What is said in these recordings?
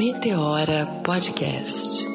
Meteora Podcast.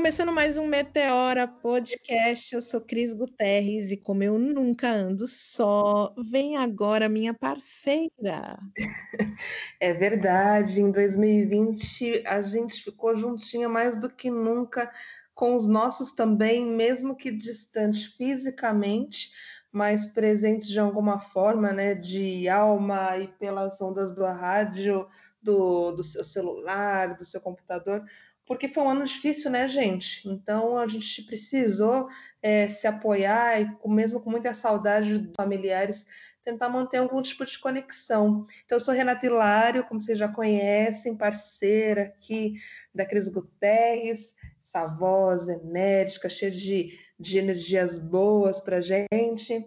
Começando mais um Meteora Podcast. Eu sou Cris Guterres e como eu nunca ando só, vem agora minha parceira. É verdade, em 2020 a gente ficou juntinha mais do que nunca com os nossos também, mesmo que distantes fisicamente, mas presentes de alguma forma, né, de alma e pelas ondas do rádio, do, do seu celular, do seu computador porque foi um ano difícil, né, gente? Então a gente precisou é, se apoiar e, mesmo com muita saudade dos familiares, tentar manter algum tipo de conexão. Então, eu sou Renata Hilário, como vocês já conhecem, parceira aqui da Cris Guterres, essa voz enérgica, cheia de, de energias boas para gente.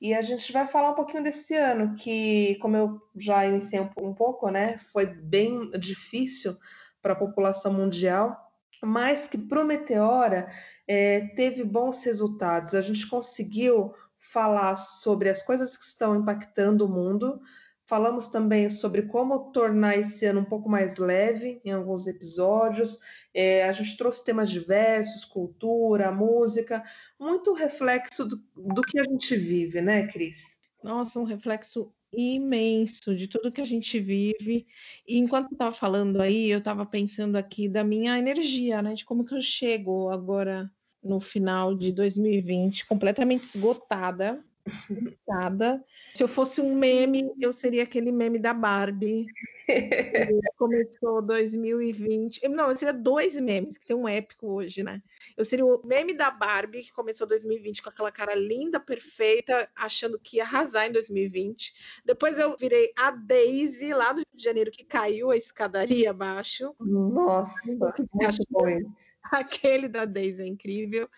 E a gente vai falar um pouquinho desse ano, que, como eu já iniciei um, um pouco, né, foi bem difícil para a população mundial, mas que para o Meteora é, teve bons resultados. A gente conseguiu falar sobre as coisas que estão impactando o mundo. Falamos também sobre como tornar esse ano um pouco mais leve em alguns episódios. É, a gente trouxe temas diversos, cultura, música, muito reflexo do, do que a gente vive, né, Cris? Nossa, um reflexo imenso de tudo que a gente vive. E enquanto estava falando aí, eu estava pensando aqui da minha energia, né? De como que eu chego agora no final de 2020, completamente esgotada, esgotada. Se eu fosse um meme, eu seria aquele meme da Barbie. Começou 2020. Não, eu seria dois memes, que tem um épico hoje, né? Eu seria o meme da Barbie, que começou 2020 com aquela cara linda, perfeita, achando que ia arrasar em 2020. Depois eu virei a Daisy, lá do Rio de Janeiro, que caiu a escadaria abaixo. Nossa, que Aquele da Daisy é incrível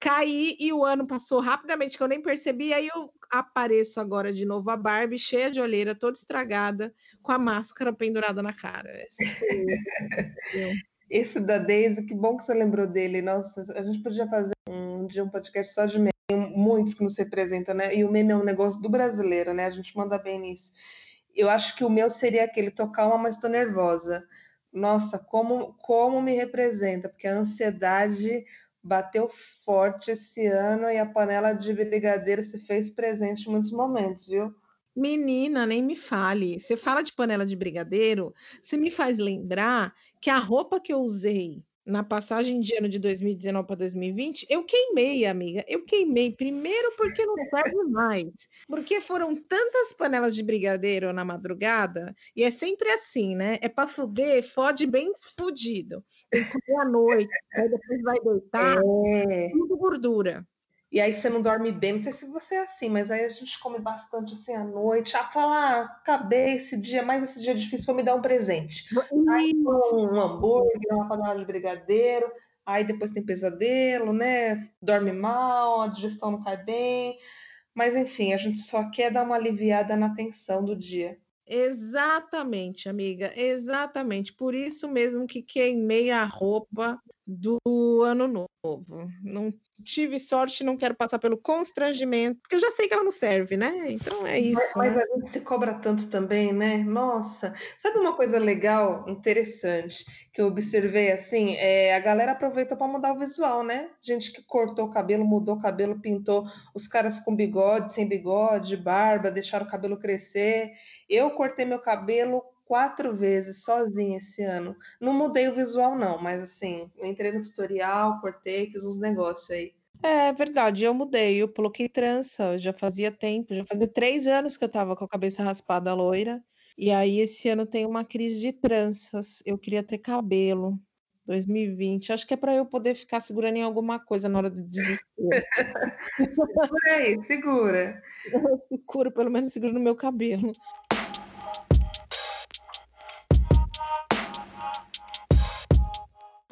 caí e o ano passou rapidamente que eu nem percebi. Aí eu apareço agora de novo a Barbie, cheia de olheira, toda estragada, com a máscara pendurada na cara. Esse da Daisy, que bom que você lembrou dele. Nossa, a gente podia fazer um dia um podcast só de meme, muitos que nos representam, né? E o meme é um negócio do brasileiro, né? A gente manda bem nisso. Eu acho que o meu seria aquele tocar uma, mas estou nervosa. Nossa, como, como me representa, porque a ansiedade bateu forte esse ano e a panela de brigadeiro se fez presente em muitos momentos, viu? Menina, nem me fale. Você fala de panela de brigadeiro, você me faz lembrar que a roupa que eu usei na passagem de ano de 2019 para 2020, eu queimei, amiga. Eu queimei primeiro porque não serve mais. Porque foram tantas panelas de brigadeiro na madrugada, e é sempre assim, né? É para fuder, fode bem fudido. Tem que comer à noite, aí depois vai deitar, é. tudo gordura. E aí você não dorme bem, não sei se você é assim, mas aí a gente come bastante assim à noite. Ah, fala, ah, acabei esse dia, mas esse dia é difícil, vou me dar um presente. Aí um hambúrguer, uma panela de brigadeiro, aí depois tem pesadelo, né? Dorme mal, a digestão não cai bem. Mas enfim, a gente só quer dar uma aliviada na tensão do dia. Exatamente, amiga, exatamente. Por isso mesmo que queimei a roupa do ano novo. Não tive sorte, não quero passar pelo constrangimento, porque eu já sei que ela não serve, né? Então é isso. Mas, né? a gente se cobra tanto também, né? Nossa, sabe uma coisa legal, interessante, que eu observei assim? É, a galera aproveitou para mudar o visual, né? Gente que cortou o cabelo, mudou o cabelo, pintou, os caras com bigode, sem bigode, barba, deixaram o cabelo crescer. Eu cortei meu cabelo quatro vezes sozinha esse ano. Não mudei o visual, não, mas assim, entrei no tutorial, cortei, fiz uns negócios aí. É verdade, eu mudei, eu coloquei trança, já fazia tempo, já fazia três anos que eu tava com a cabeça raspada loira, e aí esse ano tem uma crise de tranças, eu queria ter cabelo, 2020, acho que é para eu poder ficar segurando em alguma coisa na hora do desespero. segura aí, segura. Eu seguro, pelo menos seguro no meu cabelo.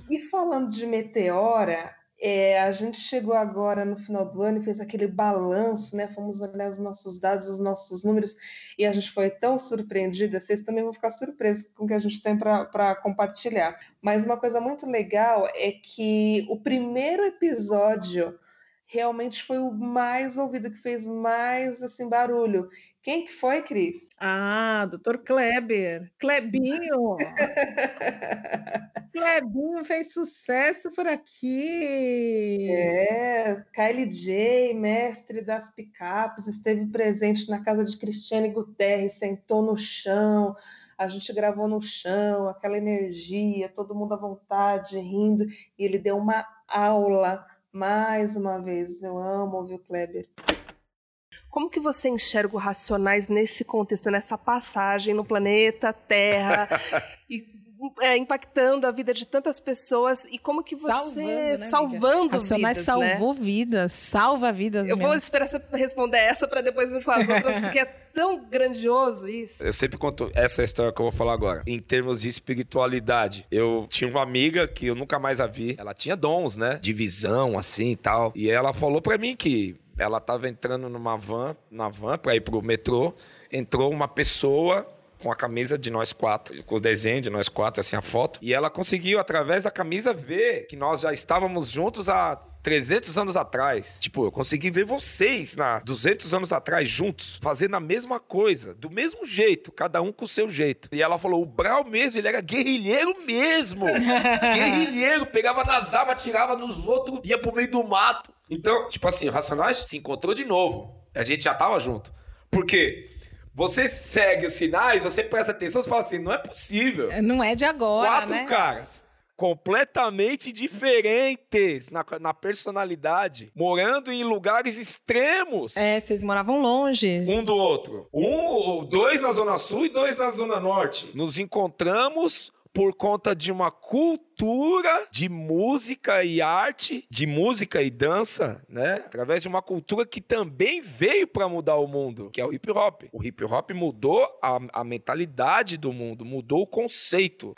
E falando de meteora, É, a gente chegou agora no final do ano e fez aquele balanço, né? Fomos olhar os nossos dados, os nossos números, e a gente foi tão surpreendida. Vocês também vão ficar surpresos com o que a gente tem para compartilhar. Mas uma coisa muito legal é que o primeiro episódio realmente foi o mais ouvido, que fez mais assim barulho. Quem que foi, Cris? Ah, doutor Kleber. Klebinho! Klebinho fez sucesso por aqui. É, Kylie J, mestre das picapes, esteve presente na casa de Cristiane Guterres, sentou no chão, a gente gravou no chão, aquela energia, todo mundo à vontade, rindo, e ele deu uma aula mais uma vez, eu amo ouvir o Kleber. Como que você enxerga o Racionais nesse contexto, nessa passagem no planeta Terra e é, impactando a vida de tantas pessoas e como que você salvando, né, salvando Racionais vidas, salvou né? vidas, salva vidas. Eu mesmo. vou esperar você responder essa para depois vir com as outras, porque é tão grandioso isso. Eu sempre conto essa história que eu vou falar agora. Em termos de espiritualidade, eu tinha uma amiga que eu nunca mais a vi. Ela tinha dons, né? De visão, assim e tal. E ela falou para mim que ela tava entrando numa van, na van para ir pro metrô. Entrou uma pessoa com a camisa de nós quatro, com o desenho de nós quatro, assim, a foto. E ela conseguiu, através da camisa, ver que nós já estávamos juntos há 300 anos atrás. Tipo, eu consegui ver vocês na 200 anos atrás juntos, fazendo a mesma coisa, do mesmo jeito, cada um com o seu jeito. E ela falou: o Brau mesmo, ele era guerrilheiro mesmo. guerrilheiro, pegava nas armas, tirava nos outros, ia pro meio do mato. Então, tipo assim, o Racionais se encontrou de novo. A gente já tava junto. Por quê? Você segue os sinais, você presta atenção, você fala assim, não é possível. Não é de agora, Quatro né? caras completamente diferentes na, na personalidade, morando em lugares extremos. É, vocês moravam longe. Um do outro. Um, dois na Zona Sul e dois na Zona Norte. Nos encontramos por conta de uma cultura de música e arte, de música e dança, né? Através de uma cultura que também veio para mudar o mundo, que é o hip hop. O hip hop mudou a, a mentalidade do mundo, mudou o conceito.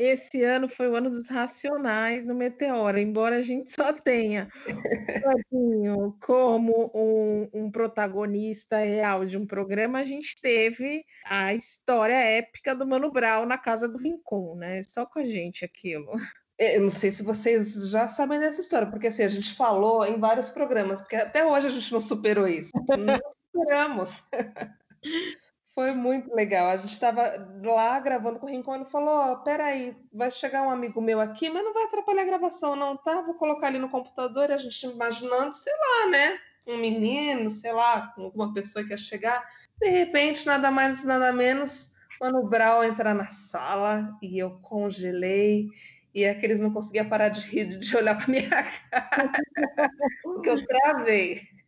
Esse ano foi o ano dos racionais no Meteora, embora a gente só tenha o como um, um, protagonista real de um programa, a gente teve a história épica do Mano Brown na casa do Rincon, né? Só com a gente aquilo. Eu não sei se vocês já sabem dessa história, porque assim, a gente falou em vários programas, porque até hoje a gente não superou isso. Não superamos. Foi muito legal. A gente estava lá gravando com o Rincon e ele falou: oh, peraí, vai chegar um amigo meu aqui, mas não vai atrapalhar a gravação, não, tá? Vou colocar ali no computador e a gente imaginando, sei lá, né? Um menino, sei lá, alguma pessoa que ia chegar. De repente, nada mais, nada menos, Mano Brown entrar na sala e eu congelei. E é que eles não conseguiam parar de rir, de olhar para minha cara, porque eu travei.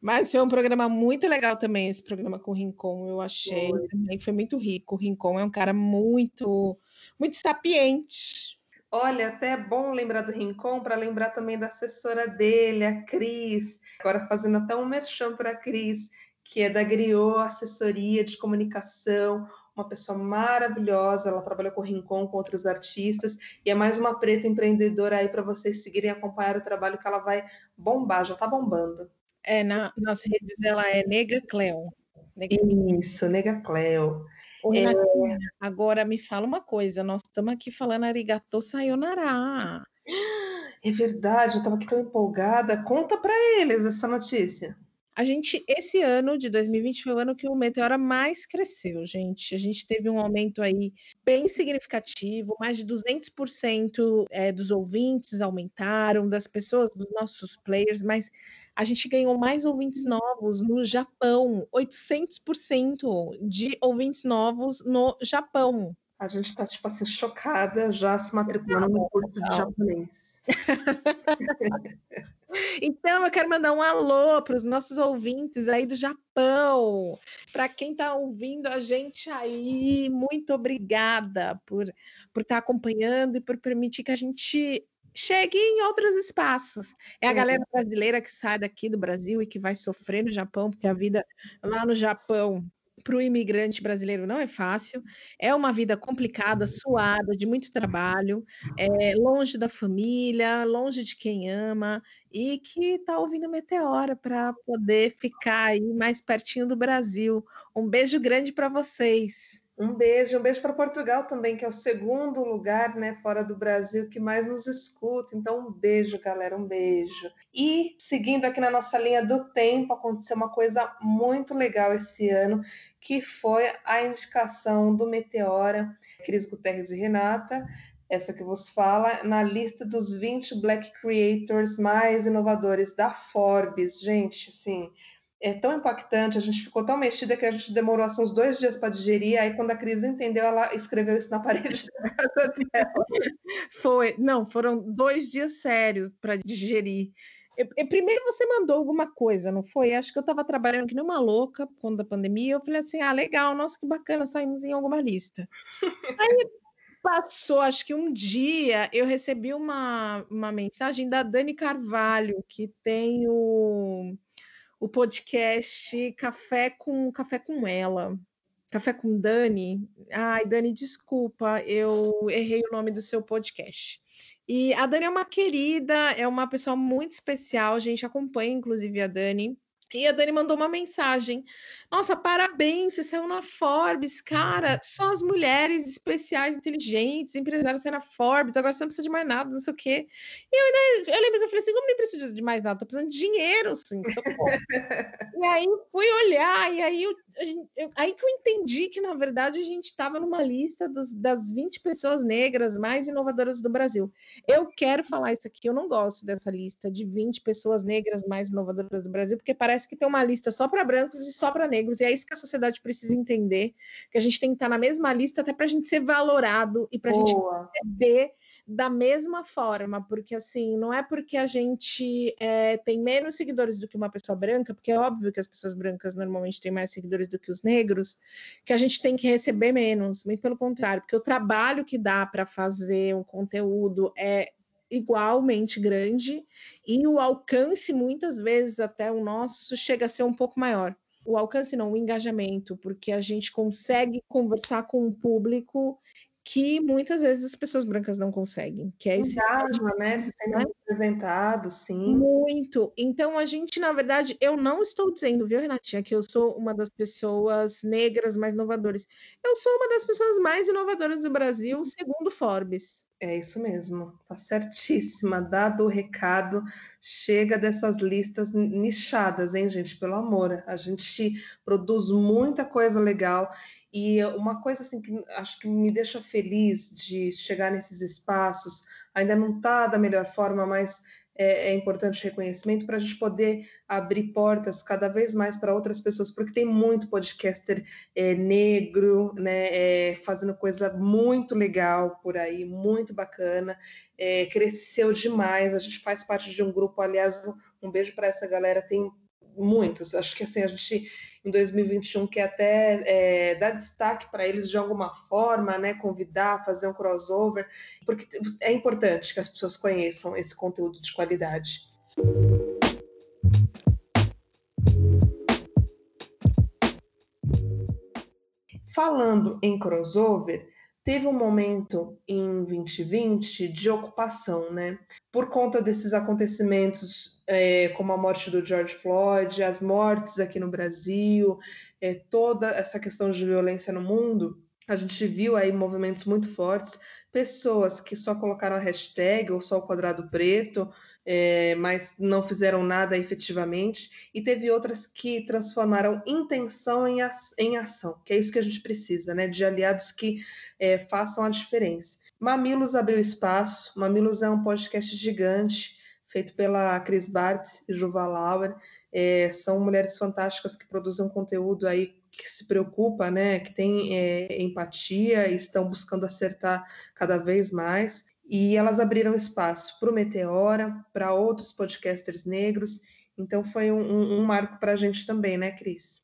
Mas foi um programa muito legal também, esse programa com o Rincon, eu achei foi. também foi muito rico. O Rincon é um cara muito, muito sapiente. Olha, até é bom lembrar do Rincon para lembrar também da assessora dele, a Cris. Agora fazendo até um merchan para a Cris, que é da Griot Assessoria de Comunicação, uma pessoa maravilhosa, ela trabalha com o Rincon, com outros artistas, e é mais uma preta empreendedora aí para vocês seguirem e acompanhar o trabalho que ela vai bombar, já está bombando. É, na, nas redes ela é Nega Cleo. Nega... Isso, Nega Cleo. Ô, é... agora me fala uma coisa, nós estamos aqui falando arigato sayonara. É verdade, eu estava aqui tão empolgada. Conta para eles essa notícia. A gente, esse ano de 2020 foi o ano que o Meteora mais cresceu, gente. A gente teve um aumento aí bem significativo, mais de 200% é, dos ouvintes aumentaram, das pessoas, dos nossos players, mas a gente ganhou mais ouvintes novos no Japão, 800% de ouvintes novos no Japão. A gente está, tipo assim, chocada já se matriculando no curso de japonês. Então, eu quero mandar um alô para os nossos ouvintes aí do Japão. Para quem está ouvindo a gente aí, muito obrigada por, por estar tá acompanhando e por permitir que a gente chegue em outros espaços. É a galera brasileira que sai daqui do Brasil e que vai sofrer no Japão, porque a vida lá no Japão para o imigrante brasileiro não é fácil, é uma vida complicada, suada, de muito trabalho, é, longe da família, longe de quem ama, e que está ouvindo Meteora para poder ficar aí mais pertinho do Brasil. Um beijo grande para vocês. Um beijo, um beijo para Portugal também, que é o segundo lugar, né, fora do Brasil que mais nos escuta. Então, um beijo, galera, um beijo. E seguindo aqui na nossa linha do tempo, aconteceu uma coisa muito legal esse ano, que foi a indicação do Meteora, Cris Guterres e Renata, essa que vos fala, na lista dos 20 Black Creators mais inovadores da Forbes. Gente, assim, é tão impactante, a gente ficou tão mexida que a gente demorou assim, uns dois dias para digerir. Aí, quando a Cris entendeu, ela escreveu isso na parede da casa dela. Foi, não, foram dois dias sérios para digerir. primeiro você mandou alguma coisa, não foi? Acho que eu estava trabalhando que nem uma louca quando da pandemia. Eu falei assim: ah, legal, nossa, que bacana, saímos em alguma lista. Aí passou, acho que um dia, eu recebi uma, uma mensagem da Dani Carvalho, que tem o o podcast Café com Café com ela. Café com Dani. Ai, Dani, desculpa, eu errei o nome do seu podcast. E a Dani é uma querida, é uma pessoa muito especial, a gente acompanha inclusive a Dani. E a Dani mandou uma mensagem. Nossa, parabéns, você saiu na Forbes, cara. Só as mulheres especiais, inteligentes, empresárias saem na Forbes, agora você não precisa de mais nada, não sei o quê. E eu, ainda, eu lembro que eu falei assim: como nem preciso de mais nada? Tô precisando de dinheiro, sim. e aí fui olhar, e aí, eu, eu, aí que eu entendi que, na verdade, a gente estava numa lista dos, das 20 pessoas negras mais inovadoras do Brasil. Eu quero falar isso aqui, eu não gosto dessa lista de 20 pessoas negras mais inovadoras do Brasil, porque parece que tem uma lista só para brancos e só para negros, e é isso que a sociedade precisa entender, que a gente tem que estar na mesma lista até para a gente ser valorado e para a gente receber da mesma forma, porque assim, não é porque a gente é, tem menos seguidores do que uma pessoa branca, porque é óbvio que as pessoas brancas normalmente têm mais seguidores do que os negros, que a gente tem que receber menos, muito pelo contrário, porque o trabalho que dá para fazer um conteúdo é igualmente grande e o alcance, muitas vezes, até o nosso, chega a ser um pouco maior. O alcance não, o engajamento, porque a gente consegue conversar com um público que muitas vezes as pessoas brancas não conseguem, que é esse Engaja, né? Se sendo né? representado, sim. Muito. Então a gente, na verdade, eu não estou dizendo, viu, Renatinha, que eu sou uma das pessoas negras mais inovadoras. Eu sou uma das pessoas mais inovadoras do Brasil, segundo Forbes. É isso mesmo, tá certíssima. Dado o recado, chega dessas listas nichadas, hein, gente? Pelo amor, a gente produz muita coisa legal e uma coisa assim que acho que me deixa feliz de chegar nesses espaços, ainda não tá da melhor forma, mas é, é importante reconhecimento para a gente poder abrir portas cada vez mais para outras pessoas, porque tem muito podcaster é, negro, né, é, fazendo coisa muito legal por aí, muito bacana, é, cresceu demais. A gente faz parte de um grupo, aliás, um, beijo para essa galera. Tem muitos. Acho que assim a gente em 2021 quer até é, dar destaque para eles de alguma forma, né? Convidar, fazer um crossover, porque é importante que as pessoas conheçam esse conteúdo de qualidade. Falando em crossover, teve um momento em 2020 de ocupação, né? Por conta desses acontecimentos, é, como a morte do George Floyd, as mortes aqui no Brasil, é, toda essa questão de violência no mundo, a gente viu aí movimentos muito fortes, pessoas que só colocaram a hashtag ou só o quadrado preto, é, mas não fizeram nada efetivamente, e teve outras que transformaram intenção em, em ação, que é isso que a gente precisa, né? De aliados que é, façam a diferença. Mamilos abriu espaço, Mamilos é um podcast gigante, feito pela Cris Bartz e Juval Lauer. É, são mulheres fantásticas que produzem conteúdo aí que se preocupa, né, que tem é, empatia e estão buscando acertar cada vez mais. E elas abriram espaço para o Meteora, para outros podcasters negros. Então foi um, um, um marco para a gente também, né, Cris?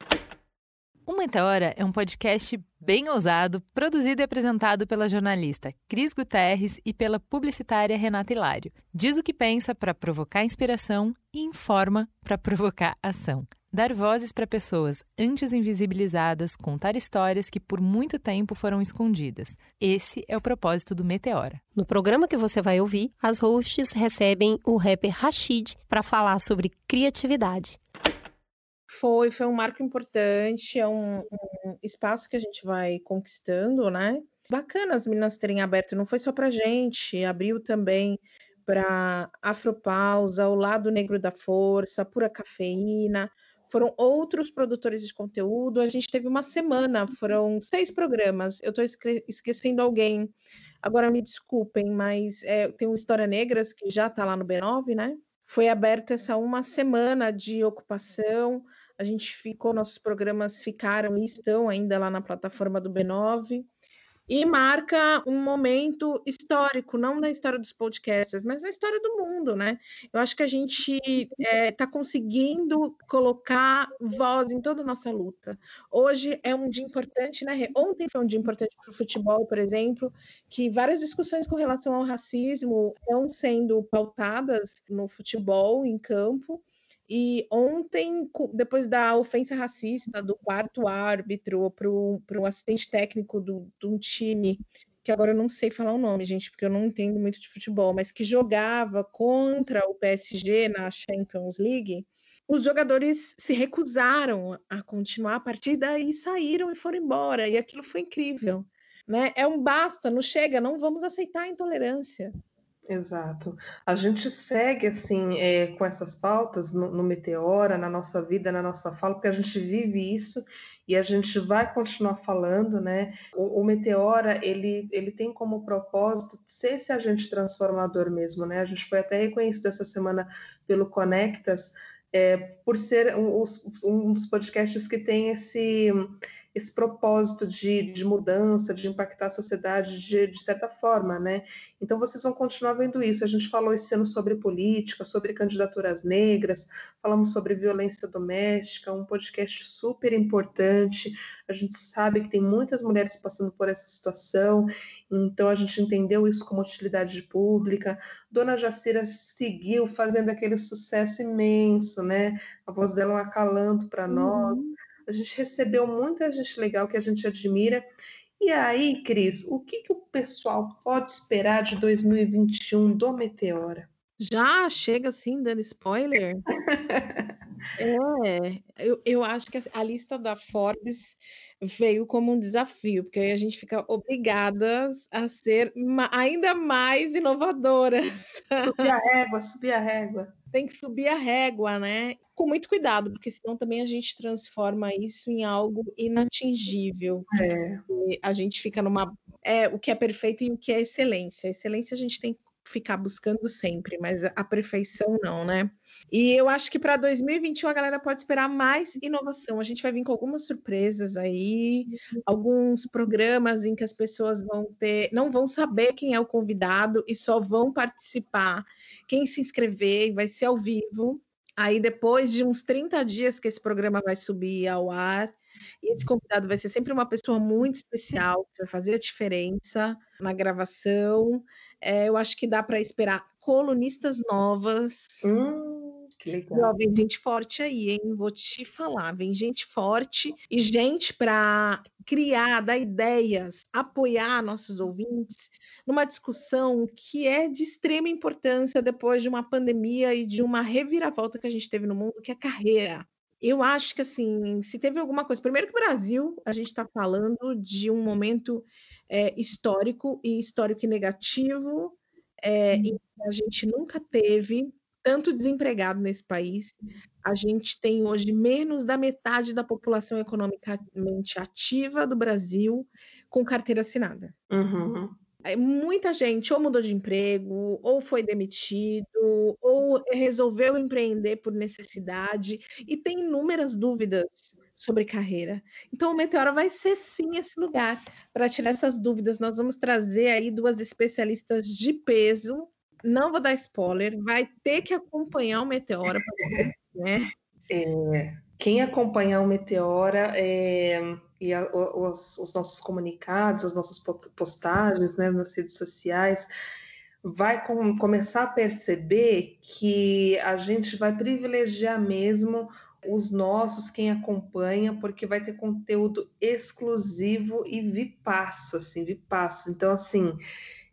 O Meteora é um podcast bem ousado, produzido e apresentado pela jornalista Cris Guterres e pela publicitária Renata Hilário. Diz o que pensa para provocar inspiração e informa para provocar ação. Dar vozes para pessoas antes invisibilizadas, contar histórias que por muito tempo foram escondidas. Esse é o propósito do Meteora. No programa que você vai ouvir, as hosts recebem o rapper Rashid para falar sobre criatividade. Foi, foi um marco importante, é um, um espaço que a gente vai conquistando, né? Bacana as meninas terem aberto, não foi só pra gente, abriu também para Afropausa, o Lado Negro da Força, Pura Cafeína, foram outros produtores de conteúdo. A gente teve uma semana, foram seis programas. Eu estou esquecendo alguém. Agora me desculpem, mas é, tem o História Negras, que já está lá no B9, né? Foi aberta essa uma semana de ocupação. A gente ficou, nossos programas ficaram e estão ainda lá na plataforma do B9 e marca um momento histórico, não na história dos podcasts, mas na história do mundo, né? Eu acho que a gente está é, tá conseguindo colocar voz em toda a nossa luta. Hoje é um dia importante, né? Ontem foi um dia importante para o futebol, por exemplo, que várias discussões com relação ao racismo estão sendo pautadas no futebol, em campo, e ontem, depois da ofensa racista do quarto árbitro para o assistente técnico de um time, que agora eu não sei falar o nome, gente, porque eu não entendo muito de futebol, mas que jogava contra o PSG na Champions League, os jogadores se recusaram a continuar a partida e saíram e foram embora. E aquilo foi incrível. Né? É um basta, não chega, não vamos aceitar a intolerância. Exato. A gente segue assim é, com essas pautas no, no, Meteora, na nossa vida, na nossa fala, porque a gente vive isso e a gente vai continuar falando, né? O, o Meteora ele, ele tem como propósito ser esse agente transformador mesmo, né? A gente foi até reconhecido essa semana pelo Conectas é, por ser um, um dos podcasts que tem esse esse propósito de, de mudança, de impactar a sociedade de, de certa forma, né? Então vocês vão continuar vendo isso. A gente falou esse ano sobre política, sobre candidaturas negras, falamos sobre violência doméstica, um podcast super importante. A gente sabe que tem muitas mulheres passando por essa situação, então a gente entendeu isso como utilidade pública. Dona Jacira seguiu fazendo aquele sucesso imenso, né? A voz dela é um acalanto para uhum. nós. A gente recebeu muita gente legal que a gente admira. E aí, Cris, o que, que o pessoal pode esperar de 2021 do Meteora? Já chega assim, dando spoiler? é, eu, eu acho que a lista da Forbes veio como um desafio, porque aí a gente fica obrigadas a ser ainda mais inovadoras. Subir a régua, subir a régua. Tem que subir a régua, né? com muito cuidado, porque senão também a gente transforma isso em algo inatingível. É. A gente fica numa. É, o que é perfeito e o que é excelência. A excelência a gente tem que ficar buscando sempre, mas a perfeição não, né? E eu acho que para 2021 a galera pode esperar mais inovação. A gente vai vir com algumas surpresas aí, alguns programas em que as pessoas vão ter, não vão saber quem é o convidado e só vão participar quem se inscrever, vai ser ao vivo. Aí, depois de uns 30 dias que esse programa vai subir ao ar, e esse convidado vai ser sempre uma pessoa muito especial, que vai fazer a diferença na gravação. É, eu acho que dá para esperar colunistas novas. Hum, que legal. vem gente forte aí, hein? Vou te falar. Vem gente forte e gente para criar, dar ideias, apoiar nossos ouvintes numa discussão que é de extrema importância depois de uma pandemia e de uma reviravolta que a gente teve no mundo, que é carreira. Eu acho que, assim, se teve alguma coisa. Primeiro, que o Brasil, a gente está falando de um momento é, histórico e histórico e negativo, é, e a gente nunca teve tanto desempregado nesse país. A gente tem hoje menos da metade da população economicamente ativa do Brasil com carteira assinada. Uhum. Muita gente ou mudou de emprego, ou foi demitido, ou resolveu empreender por necessidade, e tem inúmeras dúvidas sobre carreira. Então, o Meteora vai ser sim esse lugar para tirar essas dúvidas. Nós vamos trazer aí duas especialistas de peso não vou dar spoiler, vai ter que acompanhar o Meteora, né? É, quem acompanhar o Meteora é, e a, os, os, nossos comunicados, as nossas postagens né, nas redes sociais, vai com, começar a perceber que a gente vai privilegiar mesmo os nossos, quem acompanha, porque vai ter conteúdo exclusivo e vipasso, assim, vipasso. Então, assim,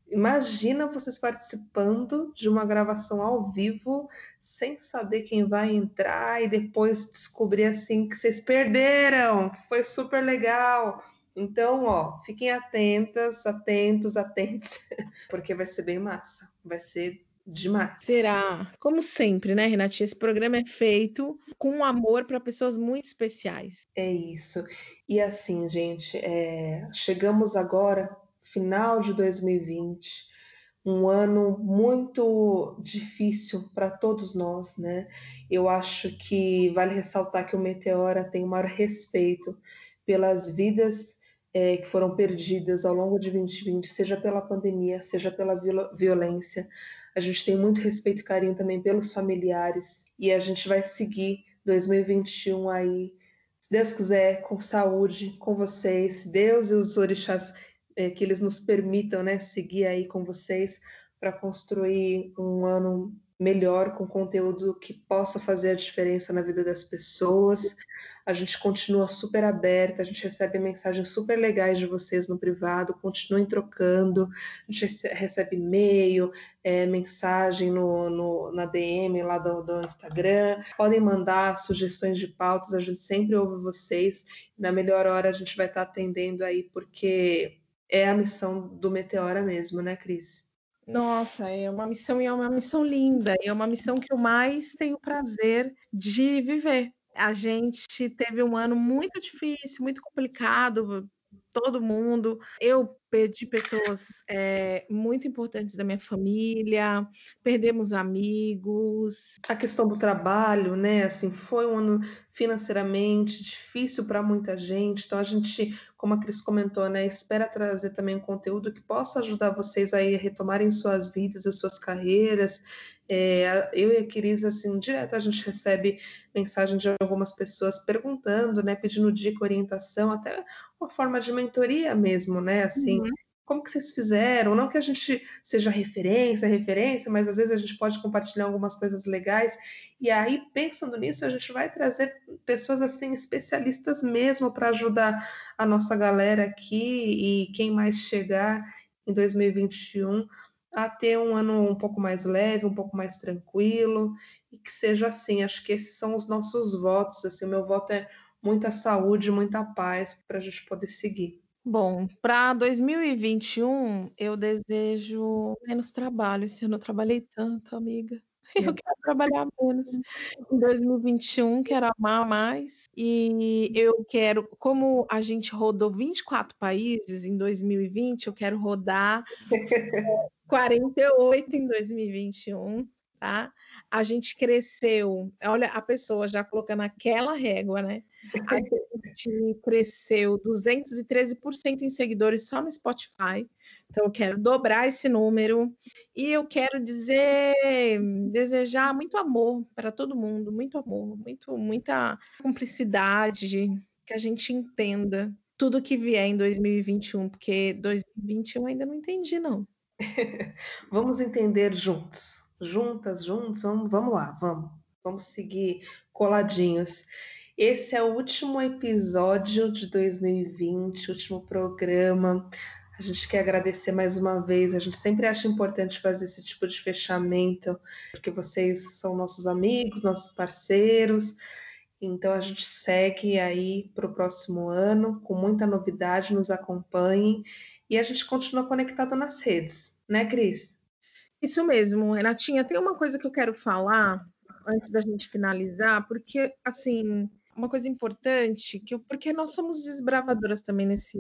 imagina vocês participando de uma gravação ao vivo sem saber quem vai entrar e depois descobrir assim que vocês perderam, que foi super legal. Então, ó, fiquem atentas, atentos, atentos, porque vai ser bem massa. Vai ser demais. Será? Como sempre, né, Renatinha? Esse programa é feito com amor para pessoas muito especiais. É isso. E assim, gente, é... chegamos agora, final de 2020 um ano muito difícil para todos nós, né? Eu acho que vale ressaltar que o Meteora tem o maior respeito pelas vidas é, que foram perdidas ao longo de 2020, seja pela pandemia, seja pela violência. A gente tem muito respeito e carinho também pelos familiares e a gente vai seguir 2021 aí, se Deus quiser, com saúde, com vocês, se Deus e os orixás é, que eles nos permitam né, seguir aí com vocês para construir um ano melhor, com conteúdo que possa fazer a diferença na vida das pessoas. A gente continua super aberta, a gente recebe mensagens super legais de vocês no privado, continuem trocando, a gente recebe e-mail, é, mensagem no, no, na DM lá do, do Instagram, podem mandar sugestões de pautas, a gente sempre ouve vocês, na melhor hora a gente vai estar atendendo aí, porque é a missão do Meteora mesmo, né, Cris? Nossa, é uma missão e é uma missão linda, é uma missão que eu mais tenho prazer de viver. A gente teve um ano muito difícil, muito complicado, todo mundo. Eu perdi pessoas é, muito importantes da minha família, perdemos amigos. A questão do trabalho, né? Assim, foi um ano financeiramente difícil para muita gente. Então a gente, como a Cris comentou, né, espera trazer também um conteúdo que possa ajudar vocês aí a retomarem suas vidas, as suas carreiras. É, eu e a Cris, assim, direto a gente recebe mensagem de algumas pessoas perguntando, né, pedindo dica, orientação, até uma forma de mentoria mesmo, né? Assim. Como que vocês fizeram? Não que a gente seja referência, referência, mas às vezes a gente pode compartilhar algumas coisas legais. E aí, pensando nisso, a gente vai trazer pessoas assim especialistas mesmo para ajudar a nossa galera aqui e quem mais chegar em 2021 a ter um ano um pouco mais leve, um pouco mais tranquilo e que seja assim. Acho que esses são os nossos votos. Assim, meu voto é muita saúde, muita paz para a gente poder seguir. Bom, para 2021 eu desejo menos trabalho. Esse ano eu trabalhei tanto, amiga. Eu quero trabalhar menos. Em 2021, quero amar mais. E eu quero, como a gente rodou 24 países em 2020, eu quero rodar 48 em 2021 tá? A gente cresceu, olha a pessoa já colocando aquela régua, né? A gente cresceu 213% em seguidores só no Spotify. Então eu quero dobrar esse número e eu quero dizer, desejar muito amor para todo mundo, muito amor, muito muita cumplicidade, que a gente entenda tudo que vier em 2021, porque 2021 eu ainda não entendi não. Vamos entender juntos juntas, juntos, vamos, vamos lá, vamos, vamos seguir coladinhos. Esse é o último episódio de 2020, último programa. A gente quer agradecer mais uma vez. A gente sempre acha importante fazer esse tipo de fechamento, porque vocês são nossos amigos, nossos parceiros. Então a gente segue aí para o próximo ano com muita novidade, nos acompanhem e a gente continua conectado nas redes, né, Cris? Isso mesmo, Renatinha. Tem uma coisa que eu quero falar antes da gente finalizar, porque, assim, uma coisa importante, que eu, porque nós somos desbravadoras também nesse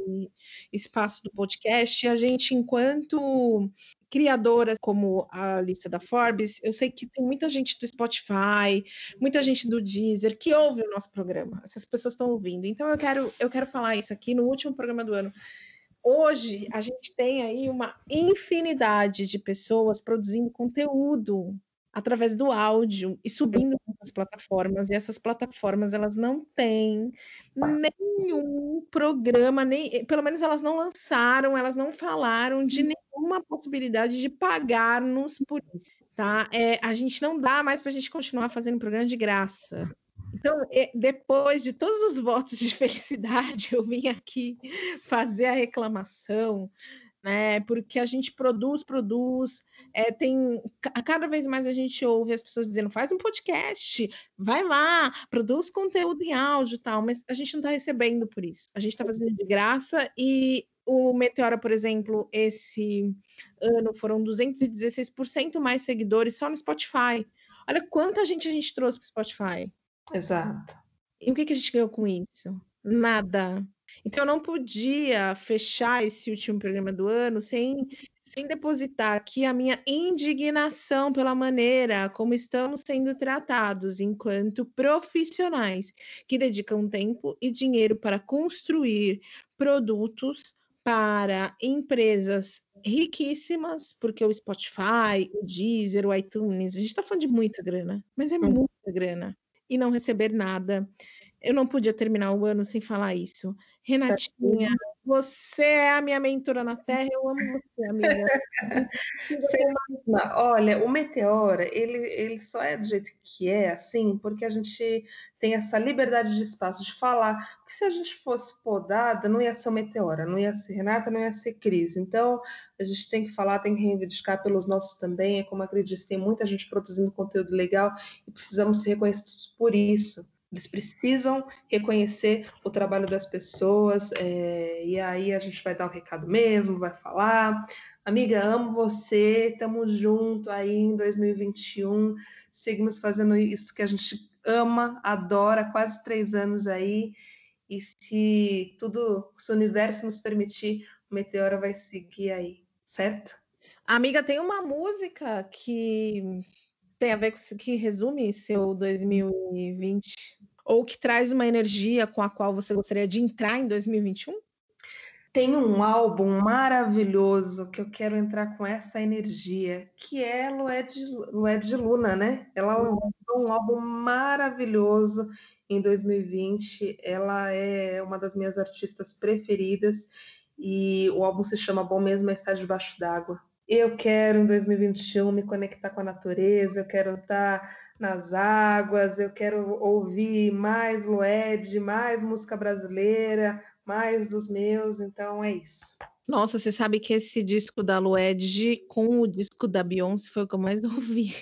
espaço do podcast, e a gente, enquanto criadoras como a lista da Forbes, eu sei que tem muita gente do Spotify, muita gente do Deezer que ouve o nosso programa. Essas pessoas estão ouvindo. Então eu quero eu quero falar isso aqui no último programa do ano hoje a gente tem aí uma infinidade de pessoas produzindo conteúdo através do áudio e subindo nessas plataformas e essas plataformas elas não têm nenhum programa nem pelo menos elas não lançaram elas não falaram de nenhuma possibilidade de pagar-nos por isso tá? É, a gente não dá mais para a gente continuar fazendo programa de graça. Então, depois de todos os votos de felicidade, eu vim aqui fazer a reclamação, né? Porque a gente produz, produz, é, tem cada vez mais a gente ouve as pessoas dizendo faz um podcast, vai lá, produz conteúdo em áudio, tal, mas a gente não está recebendo por isso. A gente está fazendo de graça e o Meteora, por exemplo, esse ano foram 216% mais seguidores só no Spotify. Olha quanta gente a gente trouxe para o Spotify. Exato. E o que, que a gente ganhou com isso? Nada. Então, eu não podia fechar esse último programa do ano sem, sem depositar aqui a minha indignação pela maneira como estamos sendo tratados enquanto profissionais que dedicam tempo e dinheiro para construir produtos para empresas riquíssimas, porque o Spotify, o Deezer, o iTunes, a gente está falando de muita grana, mas é muita grana e não receber nada. Eu não podia terminar o ano sem falar isso. Renatinha, você é a minha mentora na Terra, eu amo você, amiga. Olha, o Meteora, ele, ele só é do jeito que é, assim, porque a gente tem essa liberdade de espaço de falar. Porque se a gente fosse podada, não ia ser o Meteora, não ia ser Renata, não ia ser Cris. Então, a gente tem que falar, tem que reivindicar pelos nossos também. É como acredito, tem muita gente produzindo conteúdo legal e precisamos ser reconhecidos por isso. Eles precisam reconhecer o trabalho das pessoas, é, e aí a gente vai dar o recado mesmo, vai falar. Amiga, amo você, estamos junto aí em 2021, seguimos fazendo isso que a gente ama, adora, quase três anos aí, e se tudo, se o universo nos permitir, o Meteora vai seguir aí, certo? Amiga, tem uma música que tem a ver com que resume seu 2020 ou que traz uma energia com a qual você gostaria de entrar em 2021? Tem um álbum maravilhoso que eu quero entrar com essa energia, que é Lued, Lued Luna, né? Ela lançou um álbum maravilhoso em 2020. Ela é uma das minhas artistas preferidas e o álbum se chama Bom Mesmo é Estar Debaixo d'Água eu quero em 2021 me conectar com a natureza, eu quero estar nas águas, eu quero ouvir mais Lued, mais música brasileira, mais dos meus, então é isso. Nossa, você sabe que esse disco da Lued com o disco da Beyoncé foi o que eu mais ouvi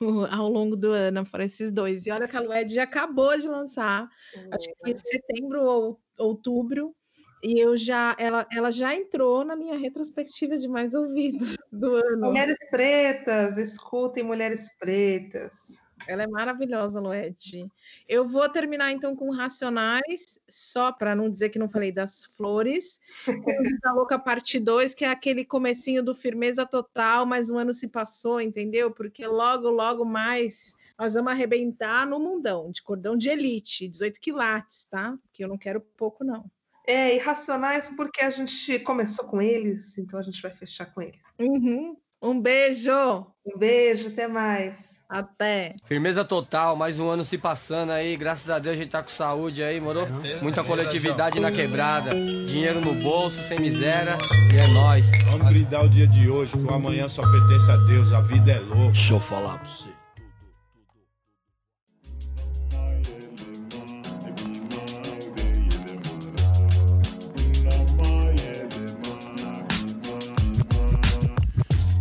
no, ao longo do ano, foram esses dois. E olha que a Lued já acabou de lançar, acho que foi em setembro ou outubro, e eu já, ela, ela já entrou na minha retrospectiva de mais ouvidos do ano. Mulheres pretas, escutem mulheres pretas. Ela é maravilhosa, Lued. Eu vou terminar então com Racionais, só para não dizer que não falei das flores. da Louca parte 2, que é aquele comecinho do firmeza total, mas um ano se passou, entendeu? Porque logo, logo mais nós vamos arrebentar no mundão, de cordão de elite, 18 quilates, tá? Que eu não quero pouco, não. É, irracionais porque a gente começou com eles, então a gente vai fechar com eles. Uhum. Um beijo! Um beijo, até mais. Até. Firmeza total, mais um ano se passando aí, graças a Deus a gente tá com saúde aí, moro? Muita coletividade na quebrada, dinheiro no bolso, sem miséria, e é nóis. Vamos brindar o dia de hoje, que o amanhã só pertence a Deus, a vida é louca. Deixa eu falar pra você.